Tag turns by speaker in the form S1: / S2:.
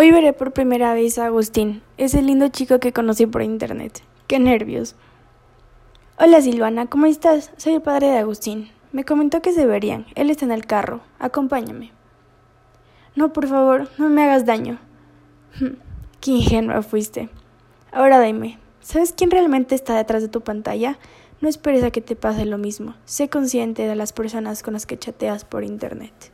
S1: Hoy veré por primera vez a Agustín, ese lindo chico que conocí por internet. ¡Qué nervios! Hola Silvana, ¿cómo estás? Soy el padre de Agustín. Me comentó que se verían. Él está en el carro. Acompáñame. No, por favor, no me hagas daño. Qué ingenua fuiste. Ahora dime, ¿sabes quién realmente está detrás de tu pantalla? No esperes a que te pase lo mismo. Sé consciente de las personas con las que chateas por internet.